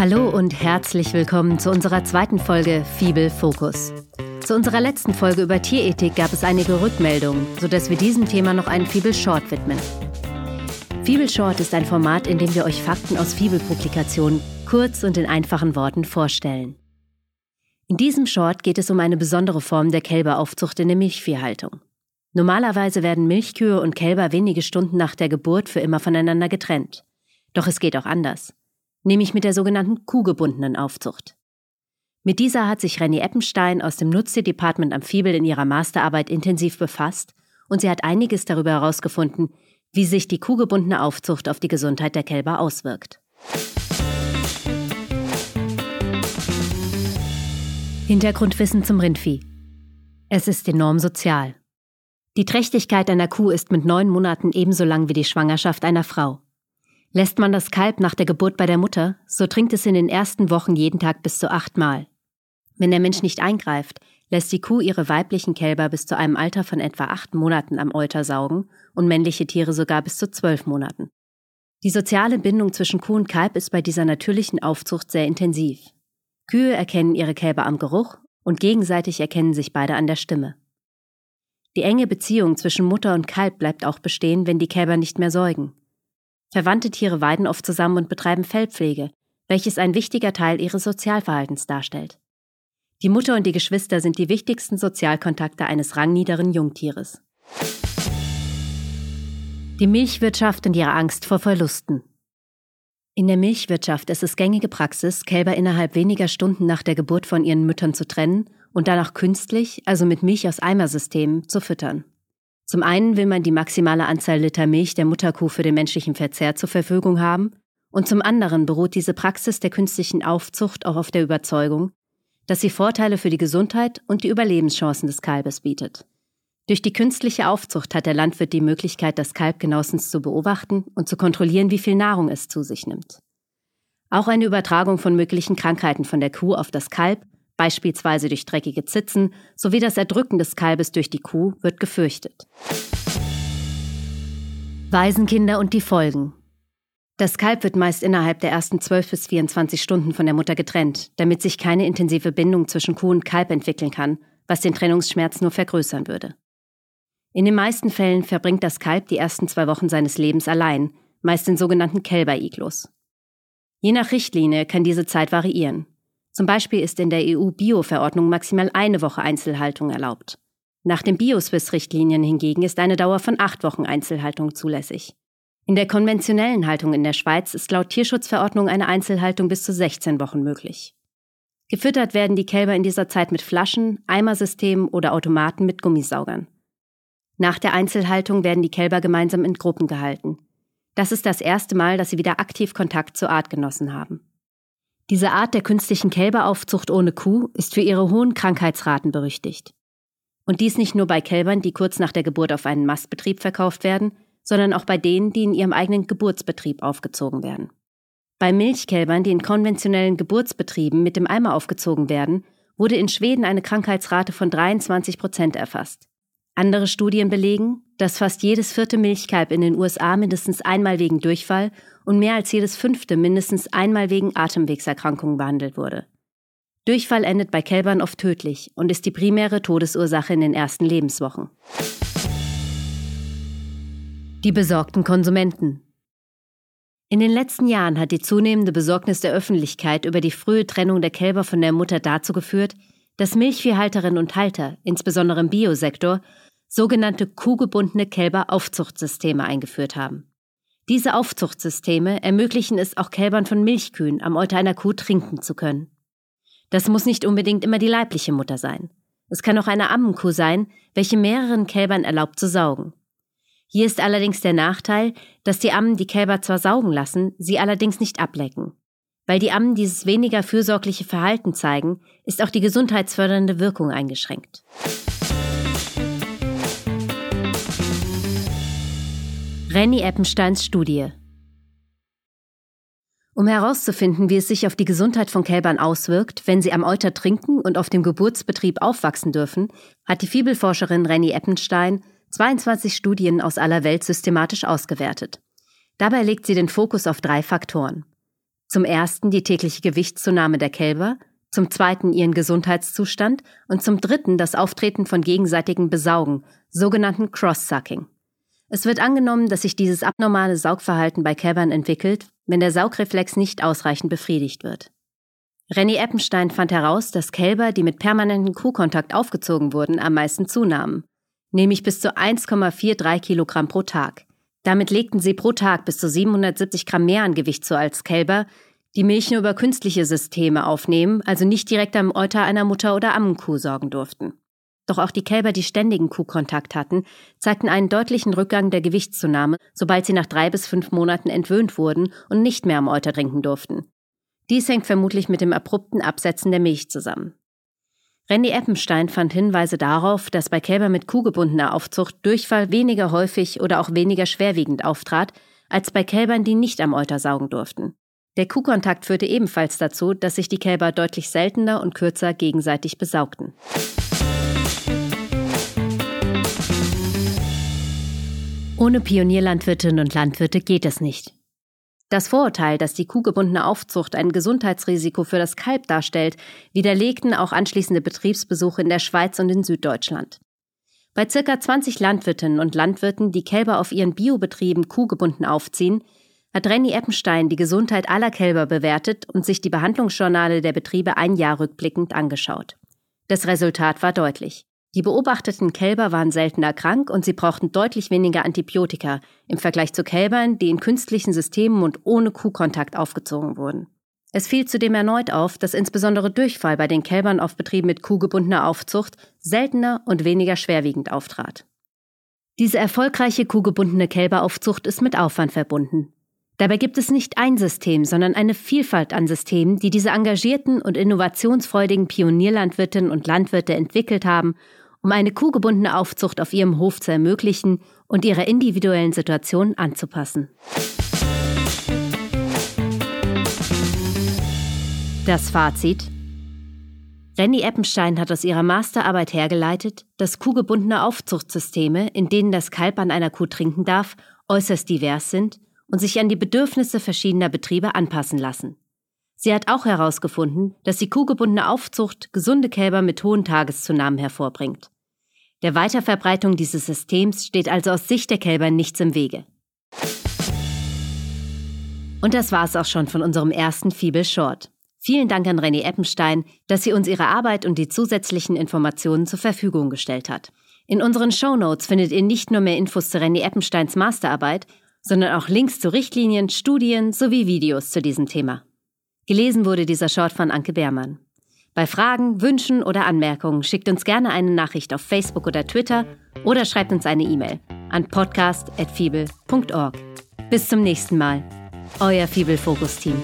Hallo und herzlich willkommen zu unserer zweiten Folge Fibel Fokus. Zu unserer letzten Folge über Tierethik gab es einige Rückmeldungen, sodass wir diesem Thema noch einen Fibel Short widmen. Fibel Short ist ein Format, in dem wir euch Fakten aus Fibel-Publikationen kurz und in einfachen Worten vorstellen. In diesem Short geht es um eine besondere Form der Kälberaufzucht in der Milchviehhaltung. Normalerweise werden Milchkühe und Kälber wenige Stunden nach der Geburt für immer voneinander getrennt. Doch es geht auch anders, nämlich mit der sogenannten kuhgebundenen Aufzucht. Mit dieser hat sich Renny Eppenstein aus dem Nutztierdepartement am Fiebel in ihrer Masterarbeit intensiv befasst und sie hat einiges darüber herausgefunden, wie sich die kuhgebundene Aufzucht auf die Gesundheit der Kälber auswirkt. Hintergrundwissen zum Rindvieh. Es ist enorm sozial. Die Trächtigkeit einer Kuh ist mit neun Monaten ebenso lang wie die Schwangerschaft einer Frau. Lässt man das Kalb nach der Geburt bei der Mutter, so trinkt es in den ersten Wochen jeden Tag bis zu achtmal. Wenn der Mensch nicht eingreift, lässt die Kuh ihre weiblichen Kälber bis zu einem Alter von etwa acht Monaten am Euter saugen und männliche Tiere sogar bis zu zwölf Monaten. Die soziale Bindung zwischen Kuh und Kalb ist bei dieser natürlichen Aufzucht sehr intensiv. Kühe erkennen ihre Kälber am Geruch und gegenseitig erkennen sich beide an der Stimme. Die enge Beziehung zwischen Mutter und Kalb bleibt auch bestehen, wenn die Kälber nicht mehr säugen. Verwandte Tiere weiden oft zusammen und betreiben Fellpflege, welches ein wichtiger Teil ihres Sozialverhaltens darstellt. Die Mutter und die Geschwister sind die wichtigsten Sozialkontakte eines rangniederen Jungtieres. Die Milchwirtschaft und ihre Angst vor Verlusten. In der Milchwirtschaft ist es gängige Praxis, Kälber innerhalb weniger Stunden nach der Geburt von ihren Müttern zu trennen und danach künstlich, also mit Milch aus Eimersystemen, zu füttern. Zum einen will man die maximale Anzahl Liter Milch der Mutterkuh für den menschlichen Verzehr zur Verfügung haben, und zum anderen beruht diese Praxis der künstlichen Aufzucht auch auf der Überzeugung, dass sie Vorteile für die Gesundheit und die Überlebenschancen des Kalbes bietet. Durch die künstliche Aufzucht hat der Landwirt die Möglichkeit, das Kalb genauestens zu beobachten und zu kontrollieren, wie viel Nahrung es zu sich nimmt. Auch eine Übertragung von möglichen Krankheiten von der Kuh auf das Kalb beispielsweise durch dreckige Zitzen, sowie das Erdrücken des Kalbes durch die Kuh wird gefürchtet. Waisenkinder und die Folgen. Das Kalb wird meist innerhalb der ersten 12 bis 24 Stunden von der Mutter getrennt, damit sich keine intensive Bindung zwischen Kuh und Kalb entwickeln kann, was den Trennungsschmerz nur vergrößern würde. In den meisten Fällen verbringt das Kalb die ersten zwei Wochen seines Lebens allein, meist in sogenannten Kälberiglus. Je nach Richtlinie kann diese Zeit variieren. Zum Beispiel ist in der EU-Bio-Verordnung maximal eine Woche Einzelhaltung erlaubt. Nach den Bioswiss-Richtlinien hingegen ist eine Dauer von acht Wochen Einzelhaltung zulässig. In der konventionellen Haltung in der Schweiz ist laut Tierschutzverordnung eine Einzelhaltung bis zu 16 Wochen möglich. Gefüttert werden die Kälber in dieser Zeit mit Flaschen, Eimersystemen oder Automaten mit Gummisaugern. Nach der Einzelhaltung werden die Kälber gemeinsam in Gruppen gehalten. Das ist das erste Mal, dass sie wieder aktiv Kontakt zu Artgenossen haben. Diese Art der künstlichen Kälberaufzucht ohne Kuh ist für ihre hohen Krankheitsraten berüchtigt. Und dies nicht nur bei Kälbern, die kurz nach der Geburt auf einen Mastbetrieb verkauft werden, sondern auch bei denen, die in ihrem eigenen Geburtsbetrieb aufgezogen werden. Bei Milchkälbern, die in konventionellen Geburtsbetrieben mit dem Eimer aufgezogen werden, wurde in Schweden eine Krankheitsrate von 23 Prozent erfasst. Andere Studien belegen, dass fast jedes vierte Milchkalb in den USA mindestens einmal wegen Durchfall und mehr als jedes fünfte mindestens einmal wegen Atemwegserkrankungen behandelt wurde. Durchfall endet bei Kälbern oft tödlich und ist die primäre Todesursache in den ersten Lebenswochen. Die besorgten Konsumenten. In den letzten Jahren hat die zunehmende Besorgnis der Öffentlichkeit über die frühe Trennung der Kälber von der Mutter dazu geführt, dass Milchviehhalterinnen und Halter, insbesondere im Biosektor, sogenannte kuhgebundene Kälberaufzuchtsysteme eingeführt haben. Diese Aufzuchtsysteme ermöglichen es auch Kälbern von Milchkühen am Euter einer Kuh trinken zu können. Das muss nicht unbedingt immer die leibliche Mutter sein. Es kann auch eine Ammenkuh sein, welche mehreren Kälbern erlaubt zu saugen. Hier ist allerdings der Nachteil, dass die Ammen die Kälber zwar saugen lassen, sie allerdings nicht ablecken. Weil die Ammen dieses weniger fürsorgliche Verhalten zeigen, ist auch die gesundheitsfördernde Wirkung eingeschränkt. Renny Eppensteins Studie um herauszufinden, wie es sich auf die Gesundheit von Kälbern auswirkt, wenn sie am Euter trinken und auf dem Geburtsbetrieb aufwachsen dürfen, hat die Fibelforscherin Renny Eppenstein 22 Studien aus aller Welt systematisch ausgewertet. Dabei legt sie den Fokus auf drei Faktoren. Zum ersten die tägliche Gewichtszunahme der Kälber, zum zweiten ihren Gesundheitszustand und zum dritten das Auftreten von gegenseitigem Besaugen, sogenannten Cross-Sucking. Es wird angenommen, dass sich dieses abnormale Saugverhalten bei Kälbern entwickelt, wenn der Saugreflex nicht ausreichend befriedigt wird. Renny Eppenstein fand heraus, dass Kälber, die mit permanentem Kuhkontakt aufgezogen wurden, am meisten zunahmen, nämlich bis zu 1,43 Kilogramm pro Tag. Damit legten sie pro Tag bis zu 770 Gramm mehr an Gewicht zu als Kälber, die Milch nur über künstliche Systeme aufnehmen, also nicht direkt am Euter einer Mutter oder Ammenkuh sorgen durften. Doch auch die Kälber, die ständigen Kuhkontakt hatten, zeigten einen deutlichen Rückgang der Gewichtszunahme, sobald sie nach drei bis fünf Monaten entwöhnt wurden und nicht mehr am Euter trinken durften. Dies hängt vermutlich mit dem abrupten Absetzen der Milch zusammen. Randy Eppenstein fand Hinweise darauf, dass bei Kälbern mit kuhgebundener Aufzucht Durchfall weniger häufig oder auch weniger schwerwiegend auftrat, als bei Kälbern, die nicht am Euter saugen durften. Der Kuhkontakt führte ebenfalls dazu, dass sich die Kälber deutlich seltener und kürzer gegenseitig besaugten. Ohne Pionierlandwirtinnen und Landwirte geht es nicht. Das Vorurteil, dass die kuhgebundene Aufzucht ein Gesundheitsrisiko für das Kalb darstellt, widerlegten auch anschließende Betriebsbesuche in der Schweiz und in Süddeutschland. Bei circa 20 Landwirtinnen und Landwirten, die Kälber auf ihren Biobetrieben kuhgebunden aufziehen, hat Renny Eppenstein die Gesundheit aller Kälber bewertet und sich die Behandlungsjournale der Betriebe ein Jahr rückblickend angeschaut. Das Resultat war deutlich. Die beobachteten Kälber waren seltener krank und sie brauchten deutlich weniger Antibiotika im Vergleich zu Kälbern, die in künstlichen Systemen und ohne Kuhkontakt aufgezogen wurden. Es fiel zudem erneut auf, dass insbesondere Durchfall bei den Kälbern auf Betrieben mit kuhgebundener Aufzucht seltener und weniger schwerwiegend auftrat. Diese erfolgreiche kuhgebundene Kälberaufzucht ist mit Aufwand verbunden. Dabei gibt es nicht ein System, sondern eine Vielfalt an Systemen, die diese engagierten und innovationsfreudigen Pionierlandwirtinnen und Landwirte entwickelt haben um eine kuhgebundene Aufzucht auf ihrem Hof zu ermöglichen und ihrer individuellen Situation anzupassen. Das Fazit Renny Eppenstein hat aus ihrer Masterarbeit hergeleitet, dass kuhgebundene Aufzuchtsysteme, in denen das Kalb an einer Kuh trinken darf, äußerst divers sind und sich an die Bedürfnisse verschiedener Betriebe anpassen lassen. Sie hat auch herausgefunden, dass die kuhgebundene Aufzucht gesunde Kälber mit hohen Tageszunahmen hervorbringt. Der Weiterverbreitung dieses Systems steht also aus Sicht der Kälber nichts im Wege. Und das war es auch schon von unserem ersten Feeble Short. Vielen Dank an René Eppenstein, dass sie uns ihre Arbeit und die zusätzlichen Informationen zur Verfügung gestellt hat. In unseren Show Notes findet ihr nicht nur mehr Infos zu René Eppensteins Masterarbeit, sondern auch Links zu Richtlinien, Studien sowie Videos zu diesem Thema. Gelesen wurde dieser Short von Anke Beermann. Bei Fragen, Wünschen oder Anmerkungen schickt uns gerne eine Nachricht auf Facebook oder Twitter oder schreibt uns eine E-Mail an podcast.fibel.org. Bis zum nächsten Mal. Euer Fibel Fokus Team.